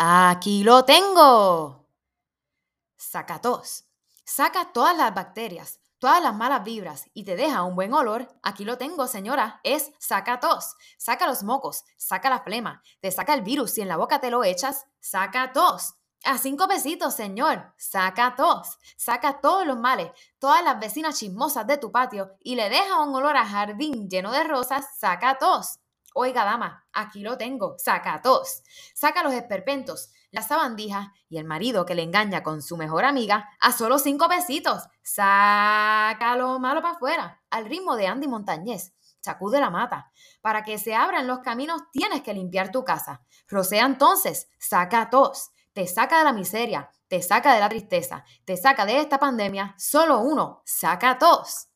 Aquí lo tengo. Saca tos. Saca todas las bacterias, todas las malas vibras y te deja un buen olor. Aquí lo tengo, señora. Es saca tos. Saca los mocos, saca la flema, te saca el virus si en la boca te lo echas. Saca tos. A cinco pesitos, señor. Saca tos. Saca todos los males, todas las vecinas chismosas de tu patio y le deja un olor a jardín lleno de rosas. Saca tos. Oiga, dama, aquí lo tengo. Saca tos. Saca los esperpentos, las sabandijas y el marido que le engaña con su mejor amiga a solo cinco pesitos. Saca lo malo para afuera, al ritmo de Andy Montañez. Sacude la mata. Para que se abran los caminos tienes que limpiar tu casa. Rocea entonces, saca tos te saca de la miseria, te saca de la tristeza, te saca de esta pandemia, solo uno, saca tos.